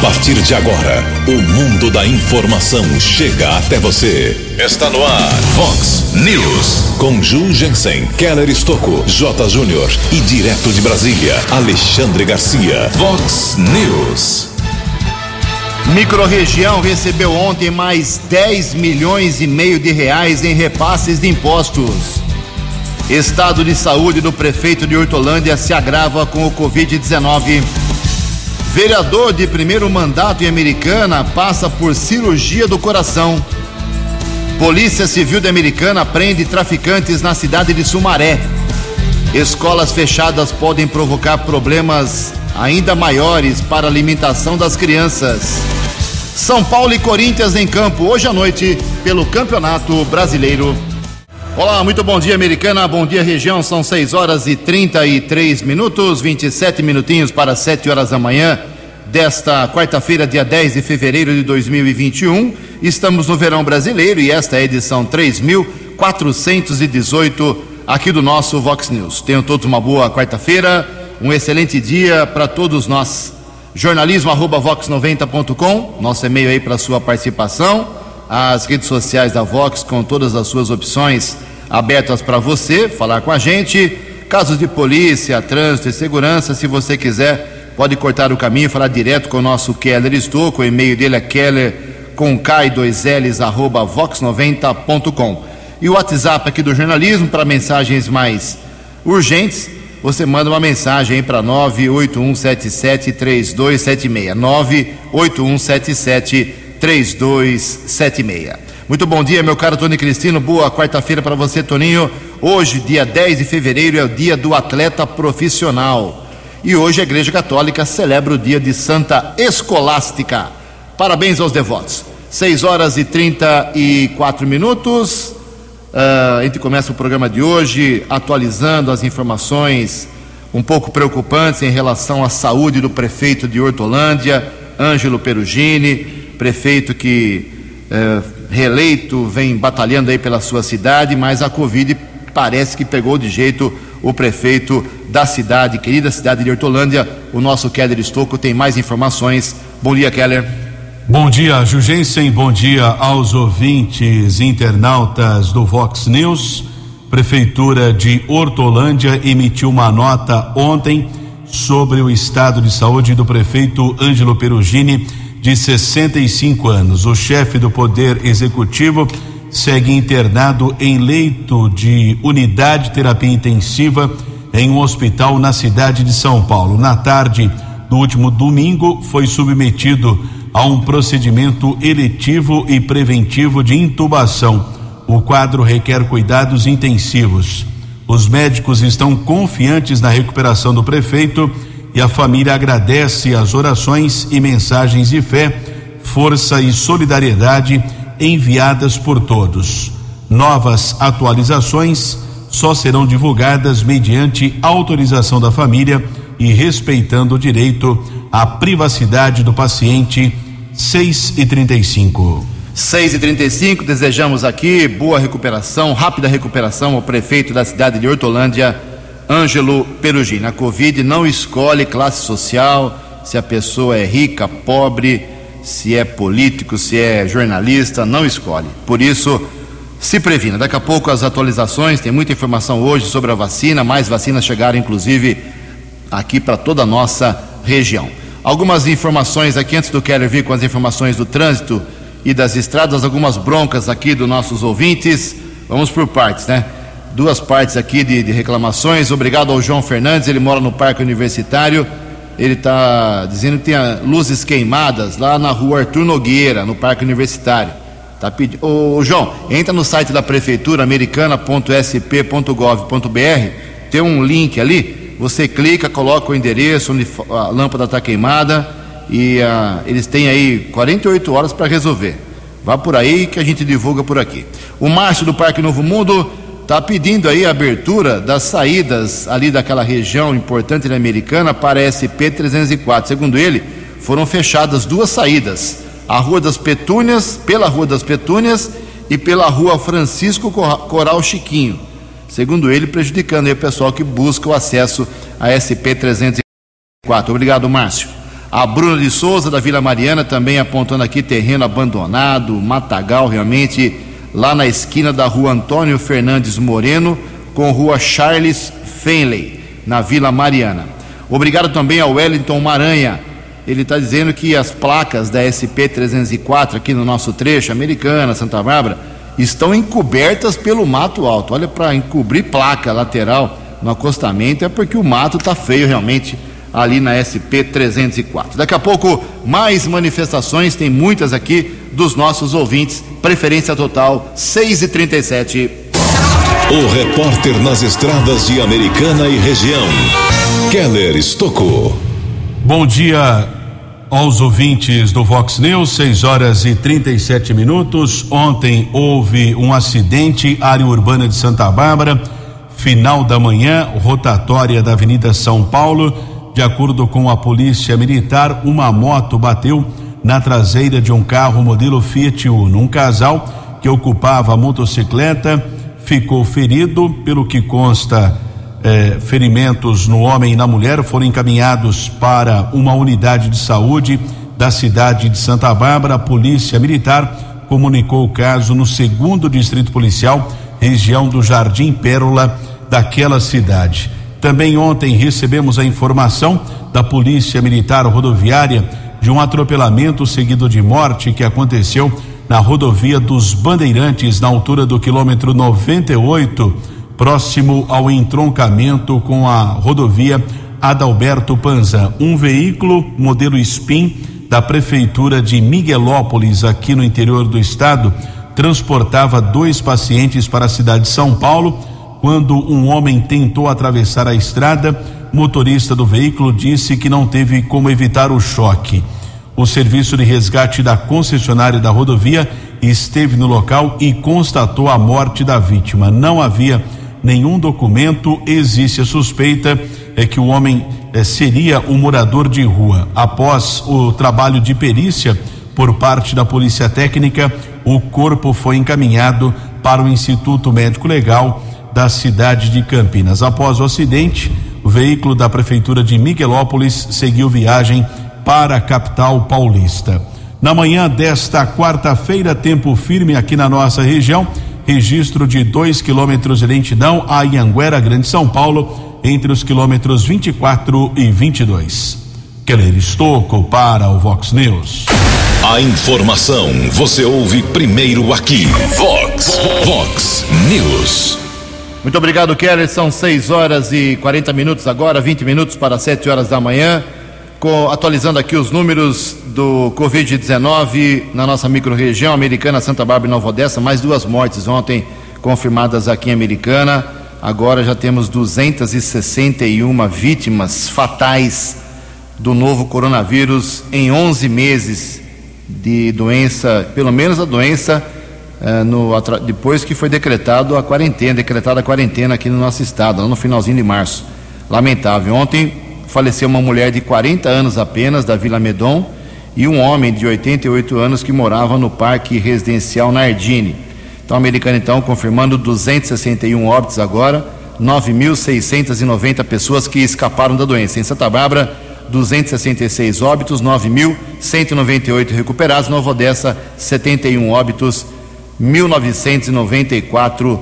A partir de agora, o mundo da informação chega até você. Está no ar, Fox News. Com Ju Jensen, Keller Estocco, J. Júnior e direto de Brasília, Alexandre Garcia. Fox News. Microrregião recebeu ontem mais 10 milhões e meio de reais em repasses de impostos. Estado de saúde do prefeito de Hortolândia se agrava com o Covid-19. Vereador de primeiro mandato em Americana passa por cirurgia do coração. Polícia Civil de Americana prende traficantes na cidade de Sumaré. Escolas fechadas podem provocar problemas ainda maiores para a alimentação das crianças. São Paulo e Corinthians em campo hoje à noite pelo Campeonato Brasileiro. Olá, muito bom dia, Americana. Bom dia, região. São 6 horas e 33 minutos, 27 minutinhos para 7 horas da manhã desta quarta-feira, dia 10 de fevereiro de 2021. Estamos no verão brasileiro e esta é a edição 3418 aqui do nosso Vox News. Tenham todos uma boa quarta-feira, um excelente dia para todos nós. Jornalismo arroba vox90.com, nosso e-mail aí para sua participação as redes sociais da Vox com todas as suas opções abertas para você falar com a gente. Casos de polícia, trânsito e segurança, se você quiser, pode cortar o caminho e falar direto com o nosso Keller Estouco. O e-mail dele é keller com K2Ls arroba vox90.com. E o WhatsApp aqui do jornalismo para mensagens mais urgentes, você manda uma mensagem para 981773276. 98177 3276. Muito bom dia, meu caro Tony Cristino. Boa quarta-feira para você, Toninho. Hoje, dia 10 de fevereiro, é o dia do atleta profissional. E hoje a Igreja Católica celebra o dia de Santa Escolástica. Parabéns aos devotos. 6 horas e 34 minutos. Uh, a gente começa o programa de hoje atualizando as informações um pouco preocupantes em relação à saúde do prefeito de Hortolândia, Ângelo Perugini prefeito que é, reeleito vem batalhando aí pela sua cidade, mas a Covid parece que pegou de jeito o prefeito da cidade, querida cidade de Hortolândia. O nosso Keller Estocco tem mais informações. Bom dia, Keller. Bom dia, Jugensen. Bom dia aos ouvintes internautas do Vox News. Prefeitura de Hortolândia emitiu uma nota ontem sobre o estado de saúde do prefeito Ângelo Perugini de 65 anos. O chefe do Poder Executivo segue internado em leito de unidade de terapia intensiva em um hospital na cidade de São Paulo. Na tarde do último domingo, foi submetido a um procedimento eletivo e preventivo de intubação. O quadro requer cuidados intensivos. Os médicos estão confiantes na recuperação do prefeito e a família agradece as orações e mensagens de fé, força e solidariedade enviadas por todos. Novas atualizações só serão divulgadas mediante autorização da família e respeitando o direito à privacidade do paciente. 6 e 35. 6 e 35 desejamos aqui boa recuperação, rápida recuperação ao prefeito da cidade de Hortolândia, Ângelo Perugini. A Covid não escolhe classe social, se a pessoa é rica, pobre, se é político, se é jornalista, não escolhe. Por isso, se previna. Daqui a pouco as atualizações, tem muita informação hoje sobre a vacina, mais vacinas chegaram inclusive aqui para toda a nossa região. Algumas informações aqui antes do Keller vir com as informações do trânsito e das estradas, algumas broncas aqui dos nossos ouvintes. Vamos por partes, né? Duas partes aqui de, de, reclamações. Obrigado ao João Fernandes, ele mora no Parque Universitário. Ele está dizendo que tem luzes queimadas lá na rua Arthur Nogueira, no Parque Universitário. Tá pedindo. Ô, João, entra no site da prefeitura americana.sp.gov.br, tem um link ali, você clica, coloca o endereço onde a lâmpada está queimada e uh, eles têm aí 48 horas para resolver. Vá por aí que a gente divulga por aqui. O Márcio do Parque Novo Mundo está pedindo aí a abertura das saídas ali daquela região importante na Americana para a SP 304. Segundo ele, foram fechadas duas saídas: a Rua das Petúnias, pela Rua das Petúnias e pela Rua Francisco Coral Chiquinho. Segundo ele, prejudicando aí o pessoal que busca o acesso à SP 304. Obrigado, Márcio. A Bruna de Souza, da Vila Mariana, também apontando aqui terreno abandonado, matagal, realmente, lá na esquina da rua Antônio Fernandes Moreno, com rua Charles Fenley, na Vila Mariana. Obrigado também ao Wellington Maranha. Ele está dizendo que as placas da SP 304 aqui no nosso trecho, Americana, Santa Bárbara, estão encobertas pelo mato alto. Olha, para encobrir placa lateral no acostamento é porque o mato está feio realmente ali na SP 304. Daqui a pouco, mais manifestações, tem muitas aqui dos nossos ouvintes. Preferência total 6 e 37 O repórter nas estradas de Americana e região, Keller Estocou. Bom dia aos ouvintes do Vox News, 6 horas e 37 minutos. Ontem houve um acidente, área urbana de Santa Bárbara, final da manhã, rotatória da Avenida São Paulo. De acordo com a Polícia Militar, uma moto bateu na traseira de um carro modelo Fiat Uno. Um casal que ocupava a motocicleta ficou ferido, pelo que consta eh, ferimentos no homem e na mulher foram encaminhados para uma unidade de saúde da cidade de Santa Bárbara. A Polícia Militar comunicou o caso no segundo distrito policial, região do Jardim Pérola daquela cidade. Também ontem recebemos a informação da Polícia Militar Rodoviária de um atropelamento seguido de morte que aconteceu na rodovia dos Bandeirantes, na altura do quilômetro 98 próximo ao entroncamento com a rodovia Adalberto Panza. Um veículo modelo Spin da prefeitura de Miguelópolis, aqui no interior do estado, transportava dois pacientes para a cidade de São Paulo. Quando um homem tentou atravessar a estrada, motorista do veículo disse que não teve como evitar o choque. O serviço de resgate da concessionária da rodovia esteve no local e constatou a morte da vítima. Não havia nenhum documento, existe a suspeita é que o homem é, seria um morador de rua. Após o trabalho de perícia por parte da Polícia Técnica, o corpo foi encaminhado para o Instituto Médico Legal da cidade de Campinas. Após o acidente, veículo da Prefeitura de Miguelópolis seguiu viagem para a capital paulista. Na manhã desta quarta-feira, tempo firme aqui na nossa região registro de 2 quilômetros de lentidão a Ianguera, Grande São Paulo, entre os quilômetros 24 e 22. Keller Estocco para o Vox News. A informação você ouve primeiro aqui. Vox, Vox News. Muito obrigado, Keller. São 6 horas e 40 minutos agora, 20 minutos para 7 horas da manhã. Com, atualizando aqui os números do Covid-19 na nossa microrregião americana, Santa Bárbara e Nova Odessa, mais duas mortes ontem confirmadas aqui em Americana. Agora já temos 261 vítimas fatais do novo coronavírus em 11 meses de doença, pelo menos a doença eh, no, depois que foi decretado a quarentena, decretada a quarentena aqui no nosso estado, no finalzinho de março. Lamentável. Ontem faleceu uma mulher de 40 anos apenas, da Vila Medon, e um homem de 88 anos que morava no Parque Residencial Nardini. Então, a americana, então, confirmando 261 óbitos agora, 9.690 pessoas que escaparam da doença. Em Santa Bárbara, 266 óbitos, 9.198 recuperados. Nova Odessa, 71 óbitos, 1.994 uh,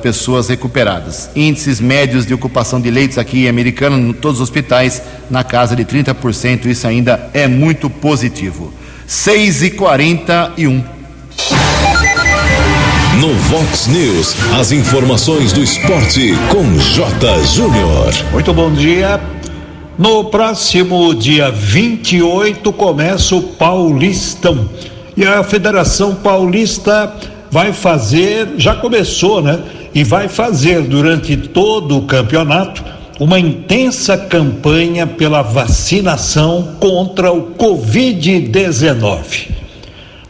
pessoas recuperadas. Índices médios de ocupação de leitos aqui em Americana, em todos os hospitais, na casa de 30%. Isso ainda é muito positivo. 6 e 41 no Vox News, as informações do esporte com J. Júnior. Muito bom dia. No próximo dia 28 começa o Paulistão. E a Federação Paulista vai fazer, já começou, né? E vai fazer durante todo o campeonato uma intensa campanha pela vacinação contra o Covid-19.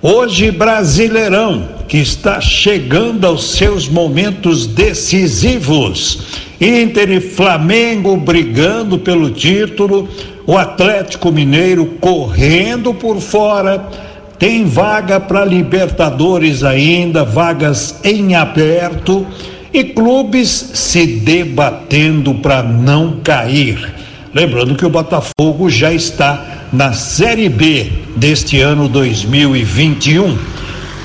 Hoje, Brasileirão, que está chegando aos seus momentos decisivos. Inter e Flamengo brigando pelo título, o Atlético Mineiro correndo por fora tem vaga para Libertadores ainda, vagas em aberto e clubes se debatendo para não cair. Lembrando que o Botafogo já está na Série B deste ano 2021.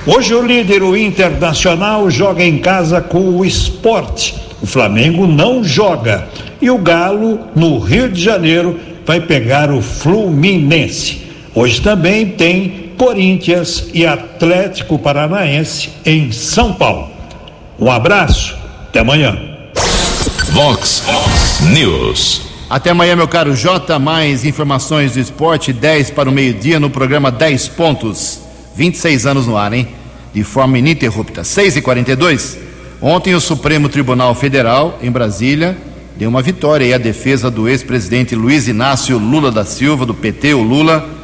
Hoje o líder, o Internacional, joga em casa com o Esporte. O Flamengo não joga. E o Galo, no Rio de Janeiro, vai pegar o Fluminense. Hoje também tem Corinthians e Atlético Paranaense em São Paulo. Um abraço, até amanhã. Vox News. Até amanhã, meu caro Jota. Mais informações do esporte, 10 para o meio-dia no programa 10 Pontos. 26 anos no ar, hein? De forma ininterrupta. 6 e 42 Ontem, o Supremo Tribunal Federal, em Brasília, deu uma vitória aí à defesa do ex-presidente Luiz Inácio Lula da Silva, do PT, o Lula,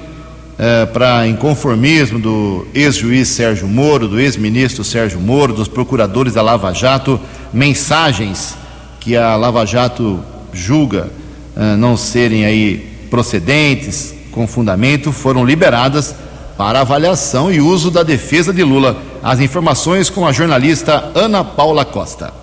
eh, para inconformismo do ex-juiz Sérgio Moro, do ex-ministro Sérgio Moro, dos procuradores da Lava Jato, mensagens que a Lava Jato julga eh, não serem aí procedentes, com fundamento, foram liberadas para avaliação e uso da defesa de Lula. As informações com a jornalista Ana Paula Costa.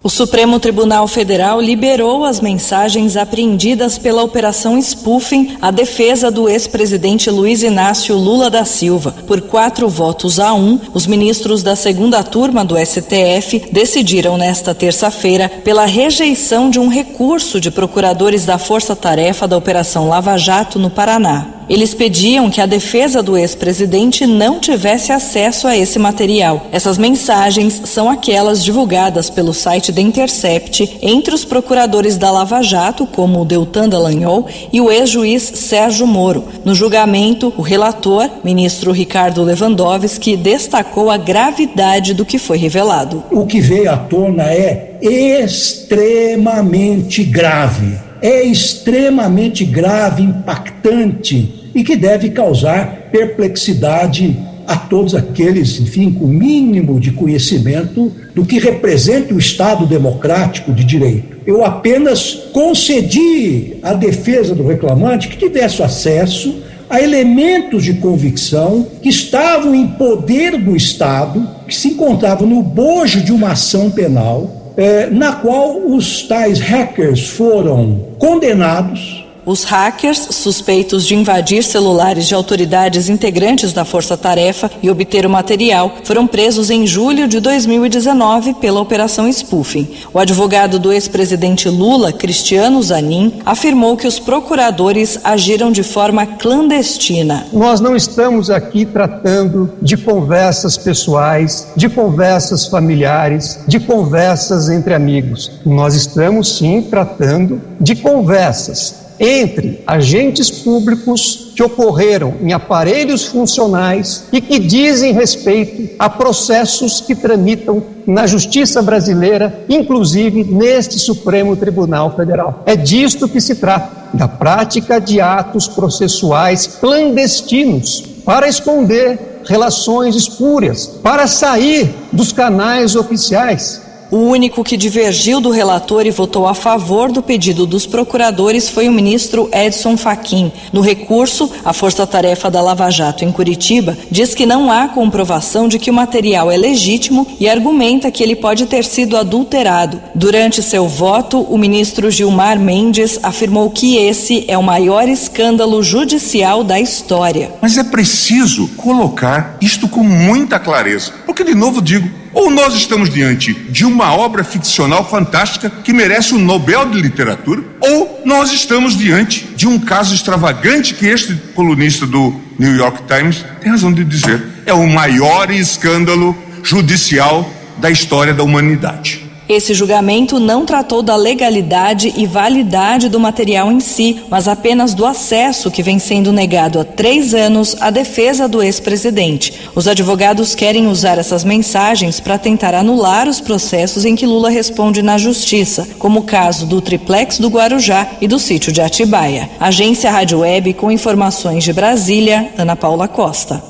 O Supremo Tribunal Federal liberou as mensagens apreendidas pela Operação Spoofing à defesa do ex-presidente Luiz Inácio Lula da Silva. Por quatro votos a um, os ministros da segunda turma do STF decidiram nesta terça-feira pela rejeição de um recurso de procuradores da Força Tarefa da Operação Lava Jato no Paraná. Eles pediam que a defesa do ex-presidente não tivesse acesso a esse material. Essas mensagens são aquelas divulgadas pelo site The Intercept entre os procuradores da Lava Jato, como o Deltan Dallagnol, e o ex-juiz Sérgio Moro. No julgamento, o relator, ministro Ricardo Lewandowski, destacou a gravidade do que foi revelado. O que veio à tona é extremamente grave. É extremamente grave, impactante e que deve causar perplexidade a todos aqueles, enfim, com o mínimo de conhecimento do que representa o Estado democrático de direito. Eu apenas concedi à defesa do reclamante que tivesse acesso a elementos de convicção que estavam em poder do Estado, que se encontravam no bojo de uma ação penal, eh, na qual os tais hackers foram condenados os hackers, suspeitos de invadir celulares de autoridades integrantes da Força Tarefa e obter o material, foram presos em julho de 2019 pela Operação Spoofing. O advogado do ex-presidente Lula, Cristiano Zanin, afirmou que os procuradores agiram de forma clandestina. Nós não estamos aqui tratando de conversas pessoais, de conversas familiares, de conversas entre amigos. Nós estamos sim tratando de conversas entre agentes públicos que ocorreram em aparelhos funcionais e que dizem respeito a processos que tramitam na justiça brasileira, inclusive neste Supremo Tribunal Federal. É disto que se trata, da prática de atos processuais clandestinos para esconder relações espúrias, para sair dos canais oficiais o único que divergiu do relator e votou a favor do pedido dos procuradores foi o ministro Edson Fachin. No recurso, a Força Tarefa da Lava Jato em Curitiba diz que não há comprovação de que o material é legítimo e argumenta que ele pode ter sido adulterado. Durante seu voto, o ministro Gilmar Mendes afirmou que esse é o maior escândalo judicial da história. Mas é preciso colocar isto com muita clareza, porque, de novo, digo ou nós estamos diante de uma obra ficcional fantástica que merece o Nobel de Literatura, ou nós estamos diante de um caso extravagante que este colunista do New York Times tem razão de dizer. É o maior escândalo judicial da história da humanidade. Esse julgamento não tratou da legalidade e validade do material em si, mas apenas do acesso que vem sendo negado há três anos à defesa do ex-presidente. Os advogados querem usar essas mensagens para tentar anular os processos em que Lula responde na justiça, como o caso do triplex do Guarujá e do sítio de Atibaia. Agência Rádio Web com informações de Brasília, Ana Paula Costa.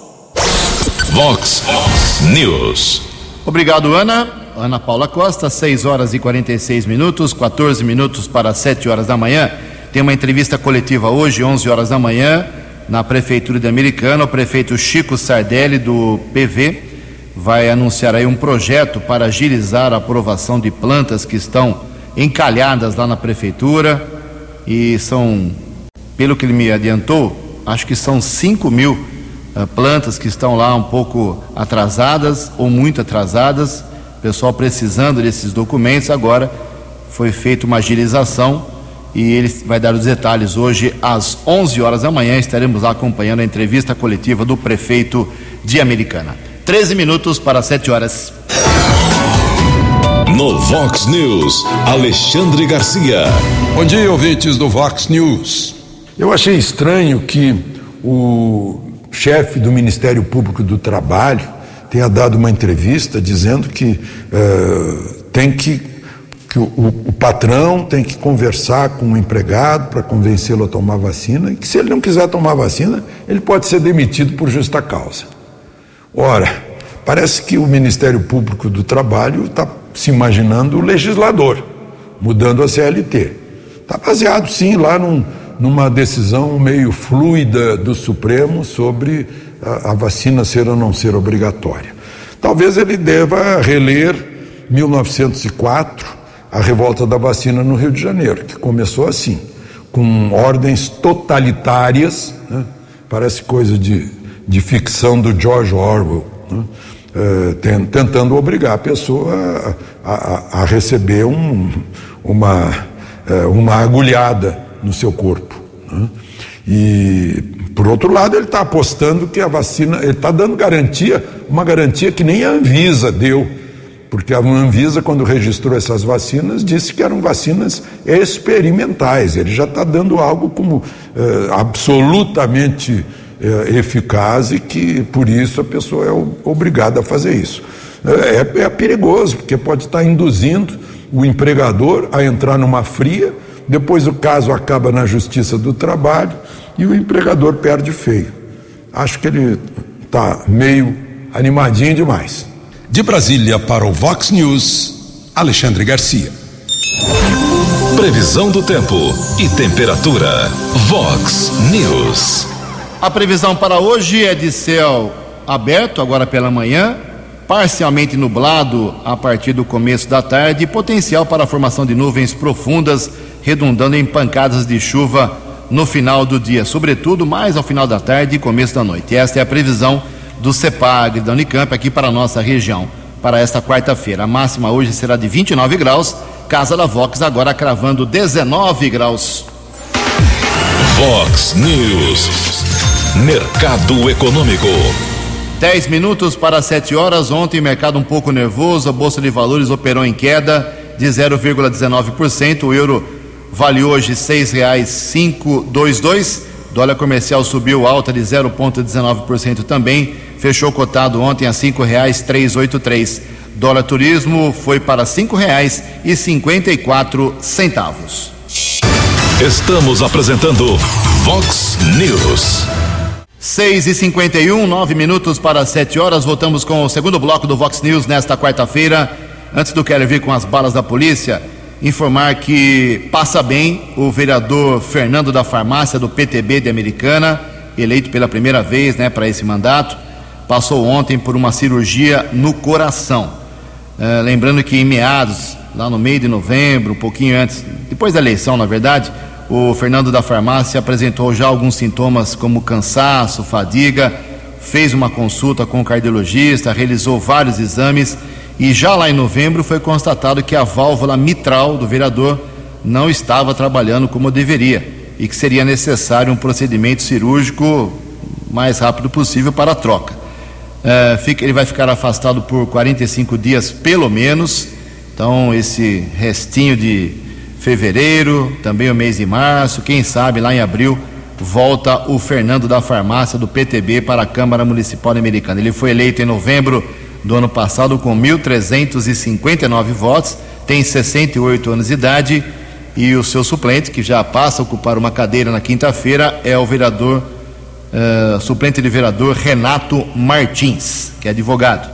Vox News. Obrigado, Ana. Ana Paula Costa, 6 horas e 46 minutos, 14 minutos para 7 horas da manhã. Tem uma entrevista coletiva hoje, 11 horas da manhã, na Prefeitura de Americana. O prefeito Chico Sardelli, do PV, vai anunciar aí um projeto para agilizar a aprovação de plantas que estão encalhadas lá na Prefeitura. e são, pelo que ele me adiantou, acho que são 5 mil uh, plantas que estão lá um pouco atrasadas ou muito atrasadas, pessoal precisando desses documentos. Agora foi feita uma agilização e ele vai dar os detalhes hoje às 11 horas da manhã. Estaremos lá acompanhando a entrevista coletiva do prefeito de Americana. 13 minutos para 7 horas. No Vox News, Alexandre Garcia. Bom dia, ouvintes do Vox News. Eu achei estranho que o chefe do Ministério Público do Trabalho tenha dado uma entrevista dizendo que uh, tem que, que o, o, patrão tem que conversar com o empregado para convencê-lo a tomar vacina e que se ele não quiser tomar vacina, ele pode ser demitido por justa causa. Ora, parece que o Ministério Público do Trabalho está se imaginando o legislador, mudando a CLT. Está baseado, sim, lá num, numa decisão meio fluida do Supremo sobre a, vacina ser ou não ser obrigatória. Talvez ele deva reler 1904, a revolta da vacina no Rio de Janeiro, que começou assim, com ordens totalitárias, né? parece coisa de, de ficção do George Orwell. Né? Eh, tentando obrigar a pessoa a, a, a receber um, uma, eh, uma agulhada no seu corpo. Né? E, por outro lado, ele está apostando que a vacina, ele está dando garantia, uma garantia que nem a Anvisa deu, porque a Anvisa, quando registrou essas vacinas, disse que eram vacinas experimentais. Ele já está dando algo como eh, absolutamente é, eficaz e que por isso a pessoa é obrigada a fazer isso. É, é perigoso, porque pode estar induzindo o empregador a entrar numa fria, depois o caso acaba na justiça do trabalho e o empregador perde feio. Acho que ele está meio animadinho demais. De Brasília para o Vox News, Alexandre Garcia. Previsão do tempo e temperatura. Vox News. A previsão para hoje é de céu aberto agora pela manhã, parcialmente nublado a partir do começo da tarde e potencial para a formação de nuvens profundas, redundando em pancadas de chuva no final do dia, sobretudo mais ao final da tarde e começo da noite. Esta é a previsão do CEPAG da Unicamp aqui para a nossa região. Para esta quarta-feira, a máxima hoje será de 29 graus, Casa da Vox agora cravando 19 graus. Vox News. Mercado Econômico. 10 minutos para 7 horas. Ontem, mercado um pouco nervoso. A Bolsa de Valores operou em queda de 0,19%. O euro vale hoje R$ 6,522. Dólar comercial subiu alta de 0,19% também. Fechou cotado ontem a R$ 5,383. Dólar turismo foi para R$ 5,54. Estamos apresentando Vox News. 6 e 51 nove minutos para 7 horas. Voltamos com o segundo bloco do Vox News nesta quarta-feira. Antes do Keller vir com as balas da polícia, informar que passa bem o vereador Fernando da Farmácia, do PTB de Americana, eleito pela primeira vez né, para esse mandato. Passou ontem por uma cirurgia no coração. Uh, lembrando que em meados, lá no meio de novembro, um pouquinho antes, depois da eleição, na verdade, o Fernando da Farmácia apresentou já alguns sintomas como cansaço, fadiga, fez uma consulta com o cardiologista, realizou vários exames e já lá em novembro foi constatado que a válvula mitral do vereador não estava trabalhando como deveria e que seria necessário um procedimento cirúrgico mais rápido possível para a troca. É, ele vai ficar afastado por 45 dias pelo menos, então esse restinho de fevereiro, também o mês de março, quem sabe lá em abril volta o Fernando da Farmácia do PTB para a Câmara Municipal Americana. Ele foi eleito em novembro do ano passado com 1.359 votos, tem 68 anos de idade e o seu suplente, que já passa a ocupar uma cadeira na quinta-feira, é o vereador, uh, suplente de vereador Renato Martins, que é advogado.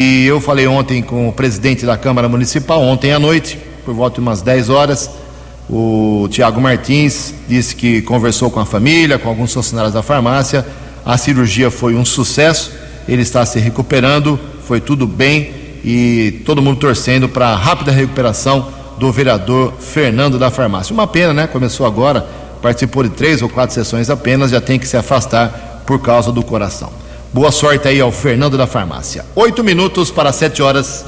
E eu falei ontem com o presidente da Câmara Municipal, ontem à noite, por volta de umas 10 horas. O Tiago Martins disse que conversou com a família, com alguns funcionários da farmácia. A cirurgia foi um sucesso, ele está se recuperando, foi tudo bem e todo mundo torcendo para a rápida recuperação do vereador Fernando da Farmácia. Uma pena, né? Começou agora, participou de três ou quatro sessões apenas, já tem que se afastar por causa do coração. Boa sorte aí ao Fernando da Farmácia. Oito minutos para sete horas.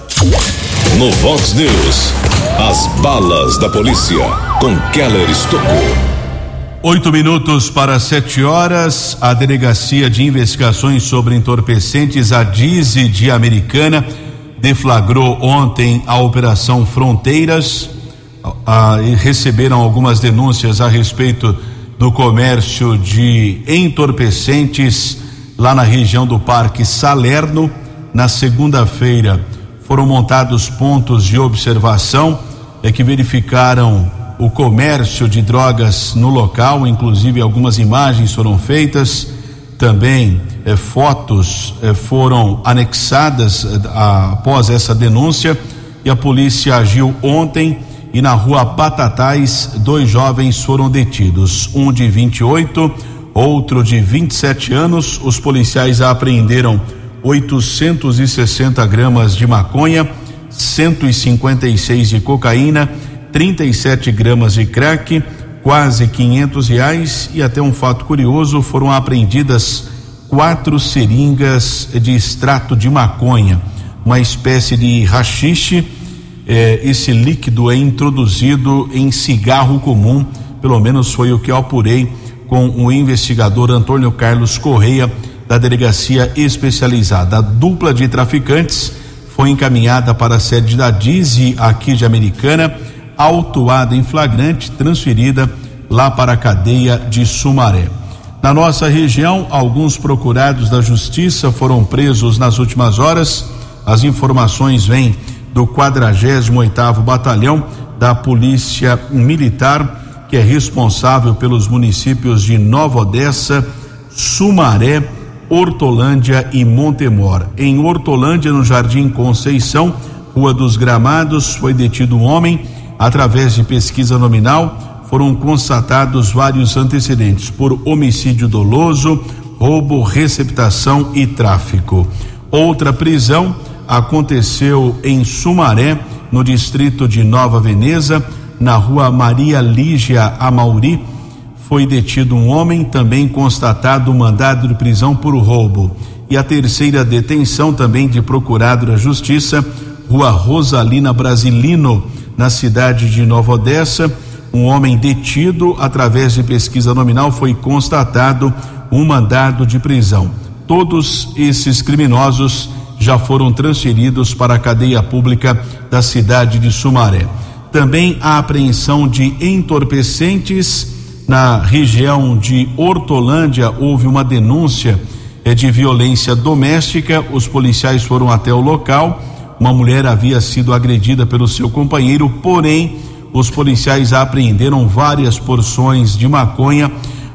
No Vox News, as balas da polícia com Keller Estocou. Oito minutos para sete horas, a Delegacia de Investigações sobre Entorpecentes, a DIZI de Americana, deflagrou ontem a Operação Fronteiras. Receberam algumas denúncias a respeito do comércio de entorpecentes lá na região do Parque Salerno. Na segunda-feira foram montados pontos de observação é que verificaram o comércio de drogas no local, inclusive algumas imagens foram feitas, também eh, fotos eh, foram anexadas eh, após essa denúncia. E a polícia agiu ontem e na rua Batatais dois jovens foram detidos, um de 28, outro de 27 anos. Os policiais apreenderam 860 gramas de maconha, 156 de cocaína 37 gramas de crack, quase 500 reais e até um fato curioso foram apreendidas quatro seringas de extrato de maconha, uma espécie de rachixe. Eh, esse líquido é introduzido em cigarro comum, pelo menos foi o que eu apurei com o investigador Antônio Carlos Correia da delegacia especializada. A dupla de traficantes foi encaminhada para a sede da DIZI aqui de Americana autuada em flagrante, transferida lá para a cadeia de Sumaré. Na nossa região, alguns procurados da justiça foram presos nas últimas horas. As informações vêm do 48º Batalhão da Polícia Militar, que é responsável pelos municípios de Nova Odessa, Sumaré, Hortolândia e Montemor. Em Hortolândia, no Jardim Conceição, Rua dos Gramados, foi detido um homem Através de pesquisa nominal, foram constatados vários antecedentes por homicídio doloso, roubo, receptação e tráfico. Outra prisão aconteceu em Sumaré, no distrito de Nova Veneza, na rua Maria Lígia Amauri. Foi detido um homem, também constatado mandado de prisão por roubo. E a terceira detenção, também de procurado da Justiça, rua Rosalina Brasilino na cidade de Nova Odessa. Um homem detido através de pesquisa nominal foi constatado um mandado de prisão. Todos esses criminosos já foram transferidos para a cadeia pública da cidade de Sumaré. Também a apreensão de entorpecentes na região de Hortolândia houve uma denúncia eh, de violência doméstica. Os policiais foram até o local uma mulher havia sido agredida pelo seu companheiro, porém, os policiais apreenderam várias porções de maconha,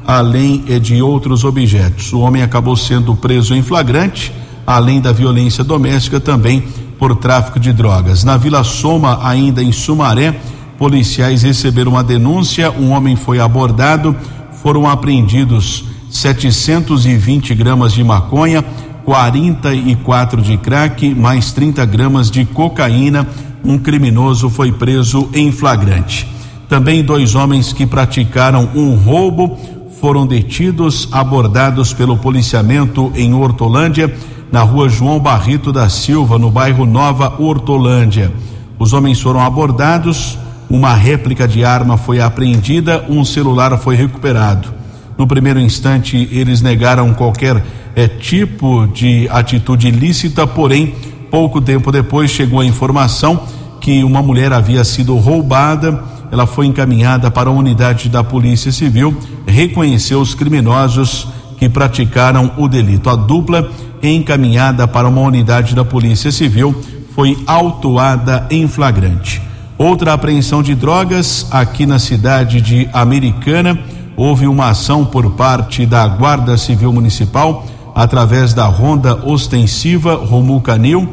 além de outros objetos. O homem acabou sendo preso em flagrante, além da violência doméstica, também por tráfico de drogas. Na Vila Soma, ainda em Sumaré, policiais receberam uma denúncia, um homem foi abordado, foram apreendidos 720 gramas de maconha, 44 de crack, mais 30 gramas de cocaína. Um criminoso foi preso em flagrante. Também dois homens que praticaram um roubo foram detidos, abordados pelo policiamento em Hortolândia, na rua João Barrito da Silva, no bairro Nova Hortolândia. Os homens foram abordados, uma réplica de arma foi apreendida, um celular foi recuperado. No primeiro instante, eles negaram qualquer é, tipo de atitude ilícita, porém, pouco tempo depois chegou a informação que uma mulher havia sido roubada. Ela foi encaminhada para a unidade da Polícia Civil, reconheceu os criminosos que praticaram o delito. A dupla, encaminhada para uma unidade da Polícia Civil, foi autuada em flagrante. Outra apreensão de drogas aqui na cidade de Americana. Houve uma ação por parte da Guarda Civil Municipal através da ronda ostensiva Romul Canil,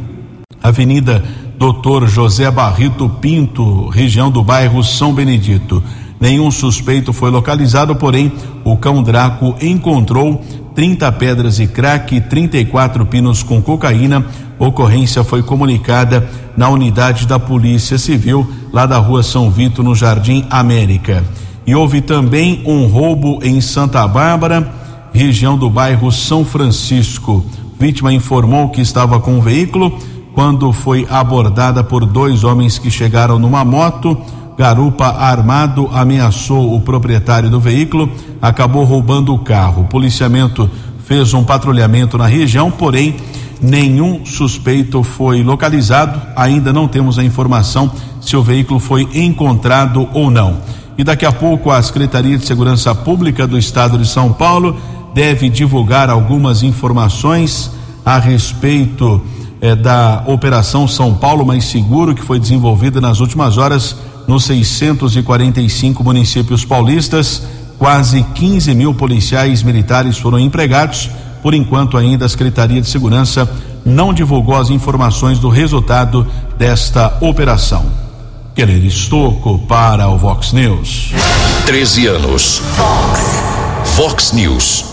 Avenida Doutor José Barrito Pinto, região do bairro São Benedito. Nenhum suspeito foi localizado, porém, o cão Draco encontrou 30 pedras de crack e 34 pinos com cocaína. Ocorrência foi comunicada na unidade da Polícia Civil lá da rua São Vito, no Jardim América. E houve também um roubo em Santa Bárbara, região do bairro São Francisco. Vítima informou que estava com um veículo quando foi abordada por dois homens que chegaram numa moto. Garupa armado ameaçou o proprietário do veículo, acabou roubando o carro. O policiamento fez um patrulhamento na região, porém nenhum suspeito foi localizado. Ainda não temos a informação se o veículo foi encontrado ou não. E daqui a pouco a Secretaria de Segurança Pública do Estado de São Paulo deve divulgar algumas informações a respeito eh, da Operação São Paulo Mais Seguro, que foi desenvolvida nas últimas horas nos 645 municípios paulistas. Quase 15 mil policiais militares foram empregados. Por enquanto, ainda a Secretaria de Segurança não divulgou as informações do resultado desta operação. Keller Estocco para o Vox News. 13 anos. Vox. Vox News.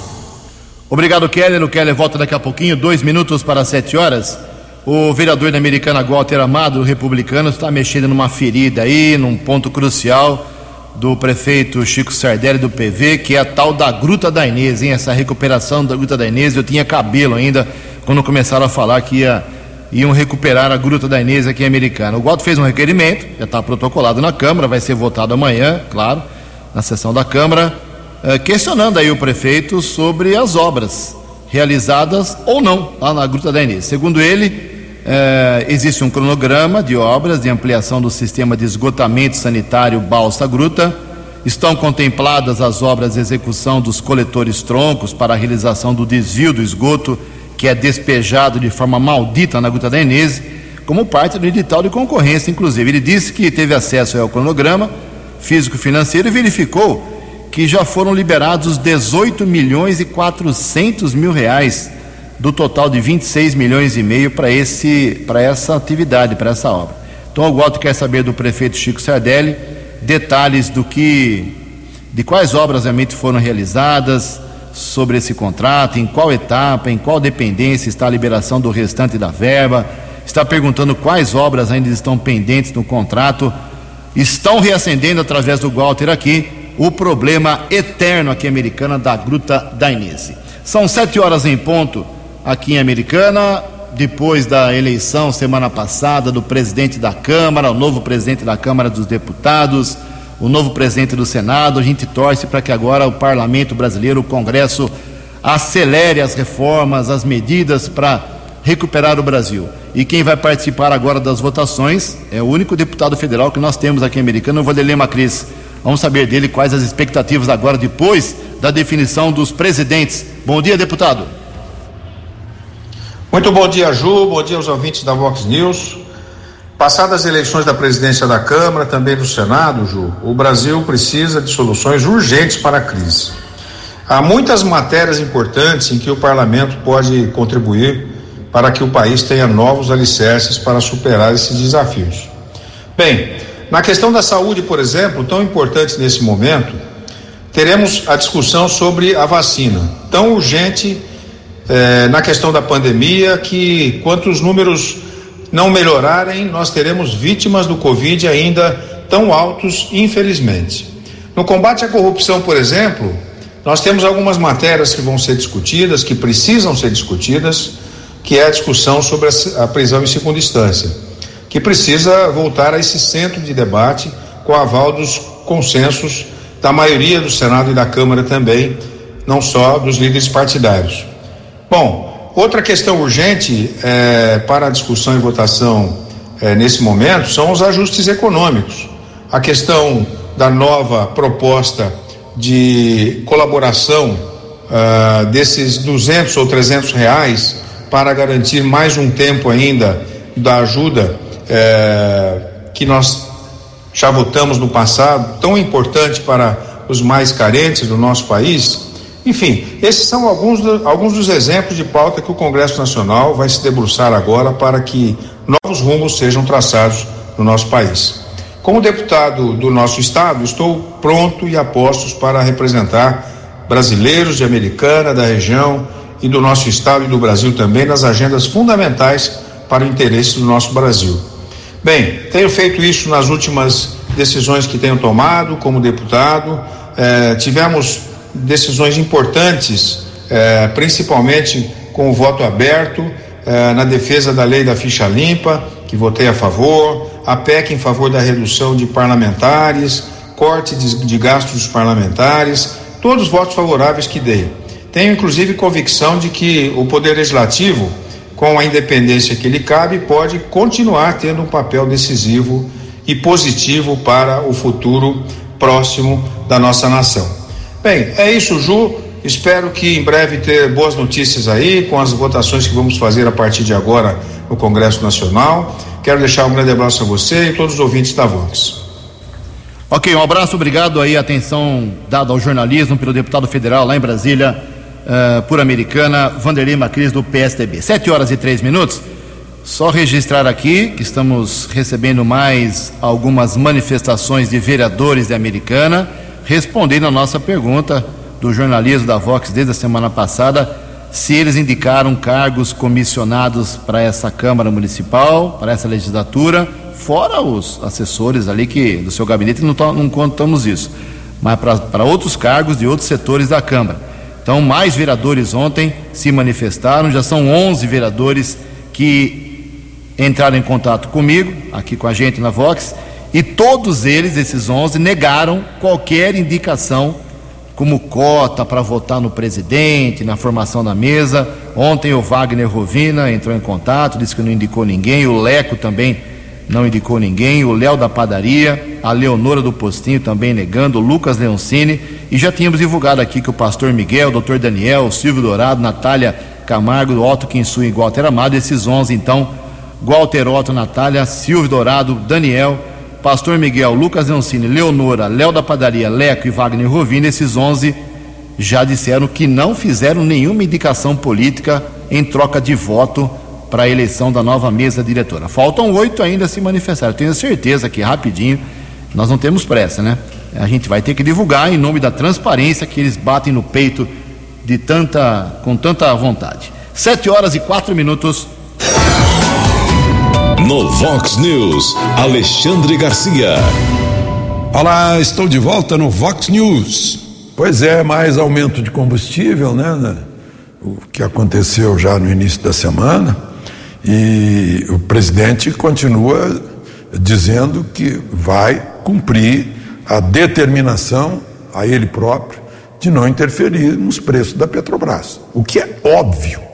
Obrigado, Keller. O Keller volta daqui a pouquinho, dois minutos para sete horas. O vereador da Americana Walter Amado, republicano, está mexendo numa ferida aí, num ponto crucial do prefeito Chico Sardelli do PV, que é a tal da Gruta da Inês, hein? Essa recuperação da Gruta da Inês, eu tinha cabelo ainda quando começaram a falar que ia, iam recuperar a Gruta da Inês aqui em Americana. O Walter fez um requerimento, já está protocolado na Câmara, vai ser votado amanhã, claro, na sessão da Câmara eh, questionando aí o prefeito sobre as obras realizadas ou não lá na Gruta da Inês. Segundo ele, eh, existe um cronograma de obras de ampliação do sistema de esgotamento sanitário Balsa Gruta. Estão contempladas as obras de execução dos coletores troncos para a realização do desvio do esgoto que é despejado de forma maldita na Gruta da Inês, como parte do edital de concorrência, inclusive. Ele disse que teve acesso ao cronograma físico-financeiro e verificou que já foram liberados 18 milhões e 400 mil reais do total de 26 milhões e meio para esse para essa atividade, para essa obra. Então o Walter quer saber do prefeito Chico Sardelli detalhes do que de quais obras realmente foram realizadas sobre esse contrato, em qual etapa, em qual dependência está a liberação do restante da verba, está perguntando quais obras ainda estão pendentes no contrato, estão reacendendo através do Walter aqui o problema eterno aqui Americana da Gruta da Inês. São sete horas em ponto aqui em Americana, depois da eleição semana passada do presidente da Câmara, o novo presidente da Câmara dos Deputados, o novo presidente do Senado. A gente torce para que agora o Parlamento brasileiro, o Congresso, acelere as reformas, as medidas para recuperar o Brasil. E quem vai participar agora das votações é o único deputado federal que nós temos aqui em Americana, o Vanderlei Macris. Vamos saber dele quais as expectativas agora, depois da definição dos presidentes. Bom dia, deputado. Muito bom dia, Ju. Bom dia aos ouvintes da Vox News. Passadas as eleições da presidência da Câmara, também do Senado, Ju, o Brasil precisa de soluções urgentes para a crise. Há muitas matérias importantes em que o parlamento pode contribuir para que o país tenha novos alicerces para superar esses desafios. Bem, na questão da saúde, por exemplo, tão importante nesse momento, teremos a discussão sobre a vacina, tão urgente eh, na questão da pandemia, que quanto os números não melhorarem, nós teremos vítimas do Covid ainda tão altos, infelizmente. No combate à corrupção, por exemplo, nós temos algumas matérias que vão ser discutidas, que precisam ser discutidas, que é a discussão sobre a prisão em segunda instância que precisa voltar a esse centro de debate com o aval dos consensos da maioria do Senado e da Câmara também, não só dos líderes partidários. Bom, outra questão urgente é, para discussão e votação é, nesse momento são os ajustes econômicos. A questão da nova proposta de colaboração uh, desses 200 ou 300 reais para garantir mais um tempo ainda da ajuda é, que nós já votamos no passado, tão importante para os mais carentes do nosso país. Enfim, esses são alguns, do, alguns dos exemplos de pauta que o Congresso Nacional vai se debruçar agora para que novos rumos sejam traçados no nosso país. Como deputado do nosso estado, estou pronto e a postos para representar brasileiros de Americana, da região e do nosso estado e do Brasil também nas agendas fundamentais para o interesse do nosso Brasil. Bem, tenho feito isso nas últimas decisões que tenho tomado como deputado. Eh, tivemos decisões importantes, eh, principalmente com o voto aberto, eh, na defesa da lei da ficha limpa, que votei a favor, a PEC em favor da redução de parlamentares, corte de, de gastos dos parlamentares, todos os votos favoráveis que dei. Tenho inclusive convicção de que o Poder Legislativo, com a independência que lhe cabe, pode continuar tendo um papel decisivo e positivo para o futuro próximo da nossa nação. Bem, é isso, Ju. Espero que em breve ter boas notícias aí com as votações que vamos fazer a partir de agora no Congresso Nacional. Quero deixar um grande abraço a você e todos os ouvintes da Vox. Ok, um abraço, obrigado aí, atenção dada ao jornalismo pelo deputado federal lá em Brasília, uh, por Americana, Vanderlei Macris, do PSDB. Sete horas e três minutos. Só registrar aqui que estamos recebendo mais algumas manifestações de vereadores de Americana, respondendo a nossa pergunta do jornalismo da Vox desde a semana passada, se eles indicaram cargos comissionados para essa Câmara Municipal, para essa legislatura, fora os assessores ali que do seu gabinete não, não contamos isso, mas para outros cargos de outros setores da Câmara. Então, mais vereadores ontem se manifestaram, já são 11 vereadores que entraram em contato comigo, aqui com a gente na Vox, e todos eles, esses 11, negaram qualquer indicação como cota para votar no presidente, na formação da mesa. Ontem o Wagner Rovina entrou em contato, disse que não indicou ninguém, o Leco também não indicou ninguém, o Léo da Padaria, a Leonora do Postinho também negando, o Lucas Leoncini, e já tínhamos divulgado aqui que o pastor Miguel, o doutor Daniel, o Silvio Dourado, Natália Camargo, Otto Quinsu e Walter Amado, esses 11 então Walter Otto, Natália, Silvio Dourado, Daniel, Pastor Miguel, Lucas Leoncini, Leonora, Léo da Padaria, Leco e Wagner Rovini, esses 11 já disseram que não fizeram nenhuma indicação política em troca de voto para a eleição da nova mesa diretora. Faltam oito ainda a se manifestar. Tenho certeza que rapidinho, nós não temos pressa, né? A gente vai ter que divulgar em nome da transparência que eles batem no peito de tanta, com tanta vontade. Sete horas e quatro minutos. No Vox News, Alexandre Garcia. Olá, estou de volta no Vox News. Pois é, mais aumento de combustível, né, né? O que aconteceu já no início da semana. E o presidente continua dizendo que vai cumprir a determinação a ele próprio de não interferir nos preços da Petrobras. O que é óbvio.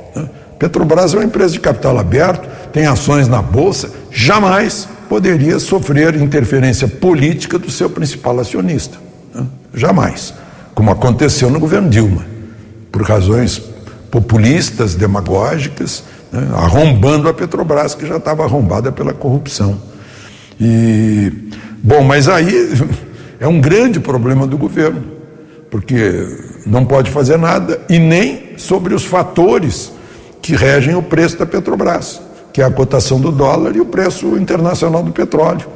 Petrobras é uma empresa de capital aberto tem ações na Bolsa, jamais poderia sofrer interferência política do seu principal acionista. Né? Jamais. Como aconteceu no governo Dilma, por razões populistas, demagógicas, né? arrombando a Petrobras, que já estava arrombada pela corrupção. E, bom, mas aí é um grande problema do governo, porque não pode fazer nada e nem sobre os fatores que regem o preço da Petrobras que é a cotação do dólar, e o preço internacional do petróleo,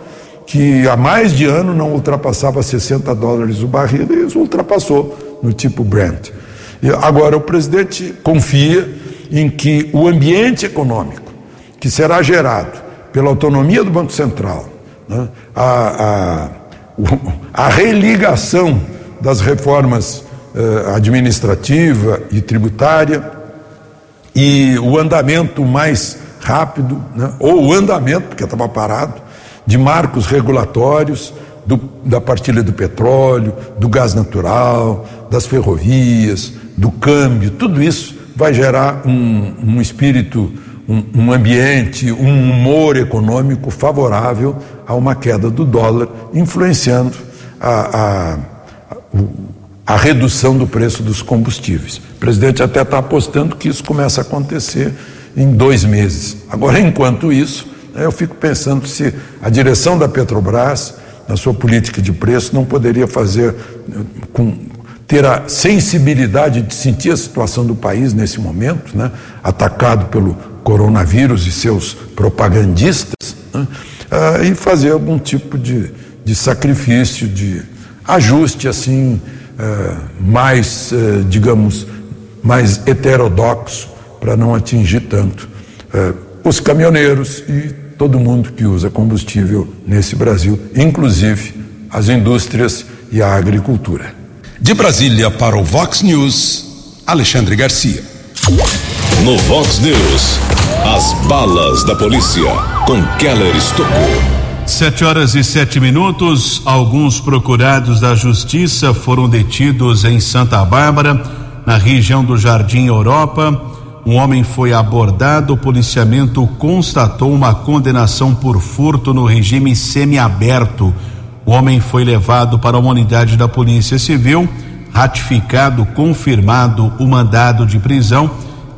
que há mais de ano não ultrapassava 60 dólares o barril e ultrapassou no tipo Brent. E agora, o presidente confia em que o ambiente econômico que será gerado pela autonomia do Banco Central, né, a, a, a religação das reformas eh, administrativa e tributária e o andamento mais rápido, né? ou o andamento, porque estava parado, de marcos regulatórios do, da partilha do petróleo, do gás natural, das ferrovias, do câmbio, tudo isso vai gerar um, um espírito, um, um ambiente, um humor econômico favorável a uma queda do dólar, influenciando a, a, a redução do preço dos combustíveis. O presidente até está apostando que isso começa a acontecer em dois meses. Agora, enquanto isso, né, eu fico pensando se a direção da Petrobras, na sua política de preço, não poderia fazer com ter a sensibilidade de sentir a situação do país nesse momento, né, atacado pelo coronavírus e seus propagandistas, né, uh, e fazer algum tipo de, de sacrifício, de ajuste assim mais, uh, digamos, mais heterodoxo para não atingir tanto eh, os caminhoneiros e todo mundo que usa combustível nesse Brasil, inclusive as indústrias e a agricultura. De Brasília para o Vox News, Alexandre Garcia. No Vox News, as balas da polícia com Keller Estocou. Sete horas e sete minutos. Alguns procurados da Justiça foram detidos em Santa Bárbara, na região do Jardim Europa. Um homem foi abordado. O policiamento constatou uma condenação por furto no regime semiaberto. O homem foi levado para uma unidade da Polícia Civil, ratificado, confirmado o mandado de prisão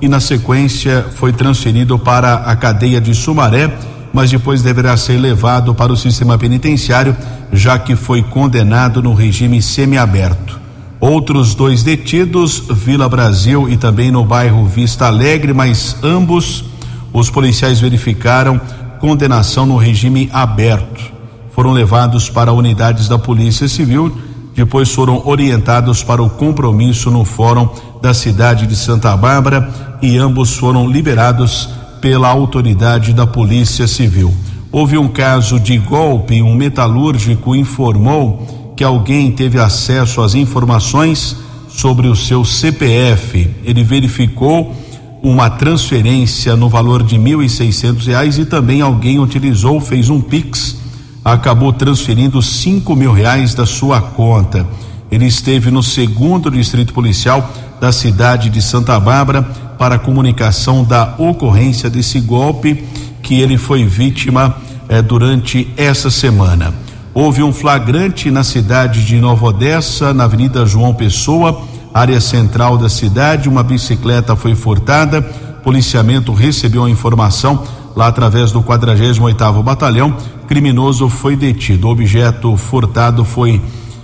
e, na sequência, foi transferido para a cadeia de Sumaré mas depois deverá ser levado para o sistema penitenciário, já que foi condenado no regime semiaberto. Outros dois detidos, Vila Brasil e também no bairro Vista Alegre, mas ambos os policiais verificaram condenação no regime aberto. Foram levados para unidades da Polícia Civil, depois foram orientados para o compromisso no fórum da cidade de Santa Bárbara e ambos foram liberados pela autoridade da Polícia Civil. Houve um caso de golpe, um metalúrgico informou que alguém teve acesso às informações sobre o seu CPF. Ele verificou uma transferência no valor de mil e seiscentos reais e também alguém utilizou, fez um Pix, acabou transferindo cinco mil reais da sua conta. Ele esteve no segundo distrito policial da cidade de Santa Bárbara para a comunicação da ocorrência desse golpe que ele foi vítima eh, durante essa semana. Houve um flagrante na cidade de Nova Odessa, na Avenida João Pessoa, área central da cidade. Uma bicicleta foi furtada. Policiamento recebeu a informação lá através do 48º Batalhão. Criminoso foi detido. O objeto furtado foi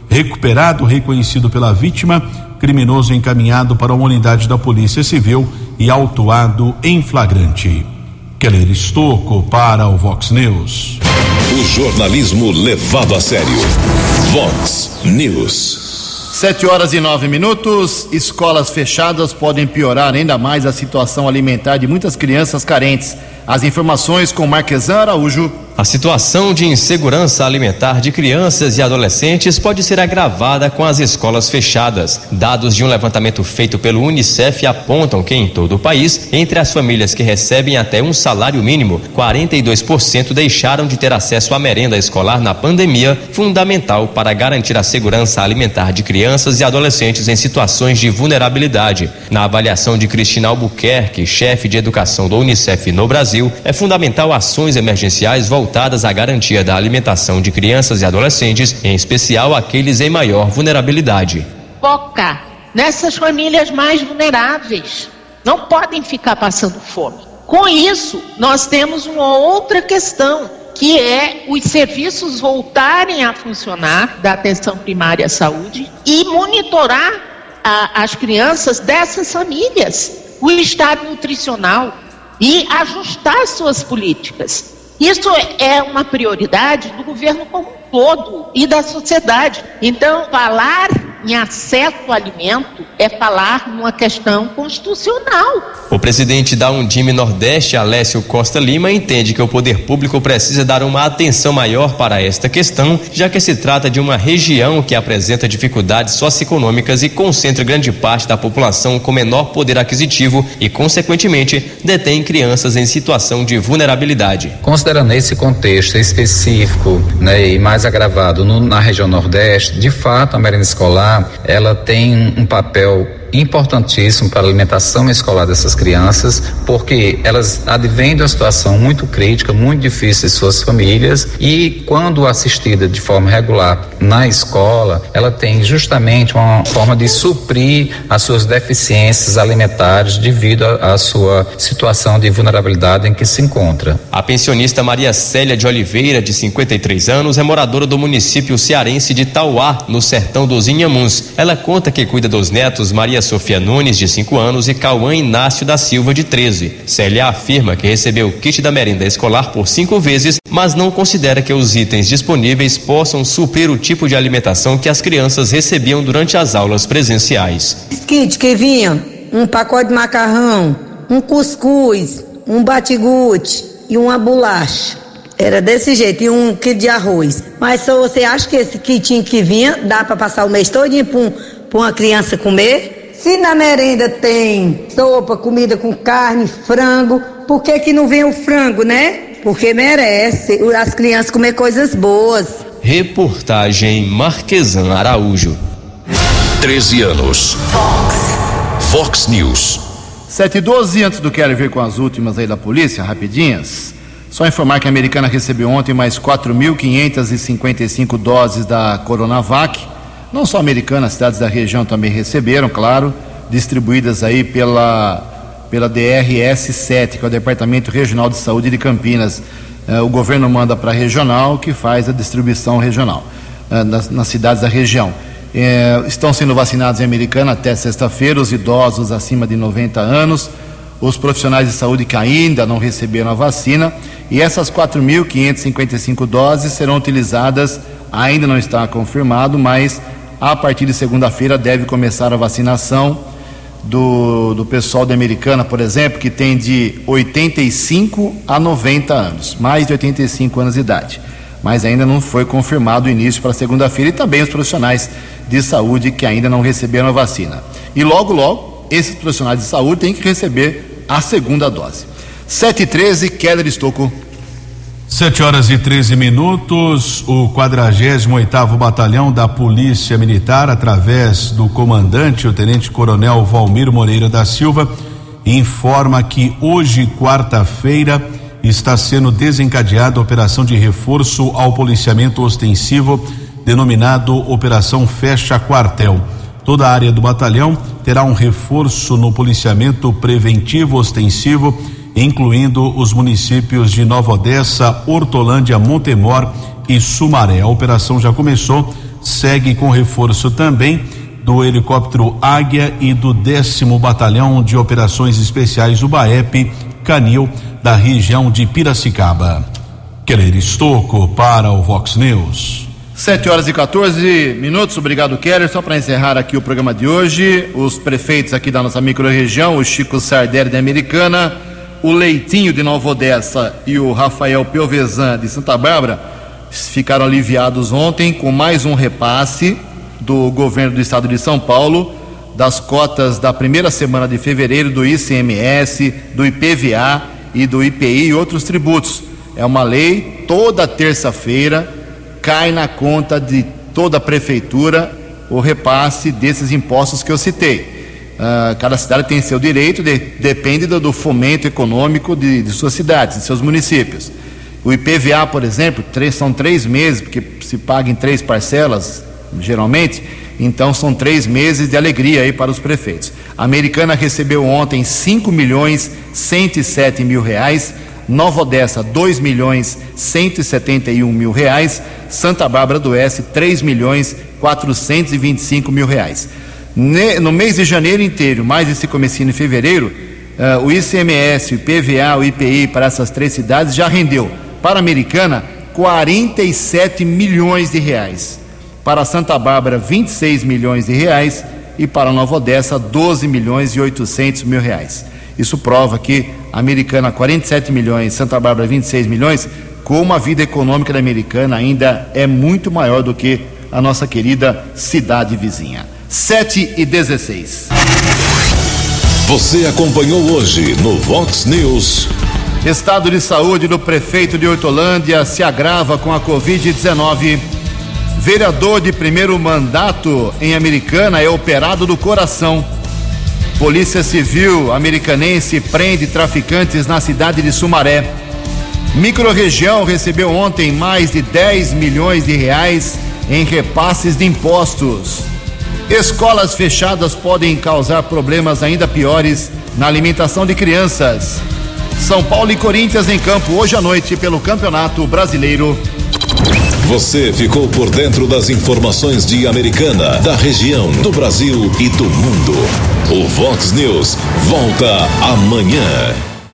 recuperado, reconhecido pela vítima criminoso encaminhado para uma unidade da Polícia Civil e autuado em flagrante. Keller Estocco para o Vox News. O jornalismo levado a sério. Vox News. Sete horas e nove minutos. Escolas fechadas podem piorar ainda mais a situação alimentar de muitas crianças carentes. As informações com Marquesan Araújo. A situação de insegurança alimentar de crianças e adolescentes pode ser agravada com as escolas fechadas. Dados de um levantamento feito pelo Unicef apontam que em todo o país, entre as famílias que recebem até um salário mínimo, 42% deixaram de ter acesso à merenda escolar na pandemia, fundamental para garantir a segurança alimentar de crianças e adolescentes em situações de vulnerabilidade. Na avaliação de Cristina Albuquerque, chefe de educação do Unicef no Brasil, é fundamental ações emergenciais voltadas voltadas à garantia da alimentação de crianças e adolescentes, em especial aqueles em maior vulnerabilidade. Foca nessas famílias mais vulneráveis. Não podem ficar passando fome. Com isso, nós temos uma outra questão, que é os serviços voltarem a funcionar da atenção primária à saúde e monitorar a, as crianças dessas famílias, o estado nutricional e ajustar suas políticas. Isso é uma prioridade do governo como um todo e da sociedade. Então, falar em acesso ao alimento é falar numa questão constitucional. O presidente da Undime Nordeste, Alessio Costa Lima, entende que o poder público precisa dar uma atenção maior para esta questão, já que se trata de uma região que apresenta dificuldades socioeconômicas e concentra grande parte da população com menor poder aquisitivo e, consequentemente, detém crianças em situação de vulnerabilidade. Considerando esse contexto específico né, e mais agravado no, na região Nordeste, de fato, a merenda escolar ela tem um papel importantíssimo para a alimentação escolar dessas crianças, porque elas advêm de uma situação muito crítica, muito difícil de suas famílias e quando assistida de forma regular na escola, ela tem justamente uma forma de suprir as suas deficiências alimentares devido à sua situação de vulnerabilidade em que se encontra. A pensionista Maria Célia de Oliveira, de 53 anos, é moradora do município cearense de Tauá, no sertão dos Inhamuns. Ela conta que cuida dos netos Maria Sofia Nunes, de 5 anos, e Cauã Inácio da Silva, de 13. Célia afirma que recebeu o kit da merenda escolar por cinco vezes, mas não considera que os itens disponíveis possam suprir o tipo de alimentação que as crianças recebiam durante as aulas presenciais. Kit que vinha um pacote de macarrão, um cuscuz, um batigute e uma bolacha. Era desse jeito, e um quilo de arroz. Mas só você acha que esse kitinho que vinha dá para passar o mês todo para uma criança comer? Se na merenda tem sopa, comida com carne, frango, por que que não vem o frango, né? Porque merece as crianças comer coisas boas. Reportagem Marquesan Araújo. 13 anos. Fox. Fox News. 7 e 12, antes do Kelly vir com as últimas aí da polícia, rapidinhas. Só informar que a americana recebeu ontem mais 4.555 doses da Coronavac. Não só americana, cidades da região também receberam, claro, distribuídas aí pela, pela DRS-7, que é o Departamento Regional de Saúde de Campinas. Eh, o governo manda para a regional, que faz a distribuição regional eh, nas, nas, cidades da região. Eh, estão sendo vacinados em Americana até sexta-feira os idosos acima de 90 anos, os profissionais de saúde que ainda não receberam a vacina e essas 4.555 doses serão utilizadas, ainda não está confirmado, mas a partir de segunda-feira deve começar a vacinação do, do pessoal da Americana, por exemplo, que tem de 85 a 90 anos, mais de 85 anos de idade. Mas ainda não foi confirmado o início para segunda-feira e também os profissionais de saúde que ainda não receberam a vacina. E logo, logo, esses profissionais de saúde têm que receber a segunda dose. 7 e 13, Keller Estocco. 7 horas e 13 minutos. O 48 Batalhão da Polícia Militar, através do comandante, o Tenente Coronel Valmir Moreira da Silva, informa que hoje, quarta-feira, está sendo desencadeada a operação de reforço ao policiamento ostensivo, denominado Operação Fecha Quartel. Toda a área do batalhão terá um reforço no policiamento preventivo ostensivo incluindo os municípios de Nova Odessa, Hortolândia, Montemor e Sumaré. A operação já começou, segue com reforço também do helicóptero Águia e do décimo batalhão de operações especiais UBAEP Canil da região de Piracicaba. Keller Estocco para o Vox News. 7 horas e 14 minutos, obrigado Keller. Só para encerrar aqui o programa de hoje, os prefeitos aqui da nossa microrregião, o Chico Sardelli da Americana, o Leitinho de Nova Odessa e o Rafael Piovesan de Santa Bárbara ficaram aliviados ontem com mais um repasse do governo do estado de São Paulo das cotas da primeira semana de fevereiro do ICMS, do IPVA e do IPI e outros tributos. É uma lei, toda terça-feira cai na conta de toda a prefeitura o repasse desses impostos que eu citei. Uh, cada cidade tem seu direito, de, depende do, do, fomento econômico de, de, suas cidades, de seus municípios. O IPVA, por exemplo, três, são três meses, porque se paga em três parcelas, geralmente, então são três meses de alegria aí para os prefeitos. A Americana recebeu ontem 5 milhões 107 mil reais, Nova Odessa 2 milhões 171 mil reais, Santa Bárbara do Oeste 3 milhões 425 mil reais. No mês de janeiro inteiro, mais esse comecinho de fevereiro, uh, o ICMS, o IPVA, o IPI para essas três cidades já rendeu para a Americana 47 milhões de reais. Para Santa Bárbara, 26 milhões de reais e para Nova Odessa, 12 milhões e 800 mil reais. Isso prova que a Americana 47 milhões, Santa Bárbara 26 milhões, como a vida econômica da Americana ainda é muito maior do que a nossa querida cidade vizinha. 7 e 16. Você acompanhou hoje no Vox News. Estado de saúde do prefeito de Hortolândia se agrava com a Covid-19. Vereador de primeiro mandato em Americana é operado do coração. Polícia Civil americanense prende traficantes na cidade de Sumaré. Microrregião recebeu ontem mais de 10 milhões de reais em repasses de impostos. Escolas fechadas podem causar problemas ainda piores na alimentação de crianças. São Paulo e Corinthians em campo hoje à noite pelo Campeonato Brasileiro. Você ficou por dentro das informações de Americana, da região, do Brasil e do mundo. O Vox News volta amanhã.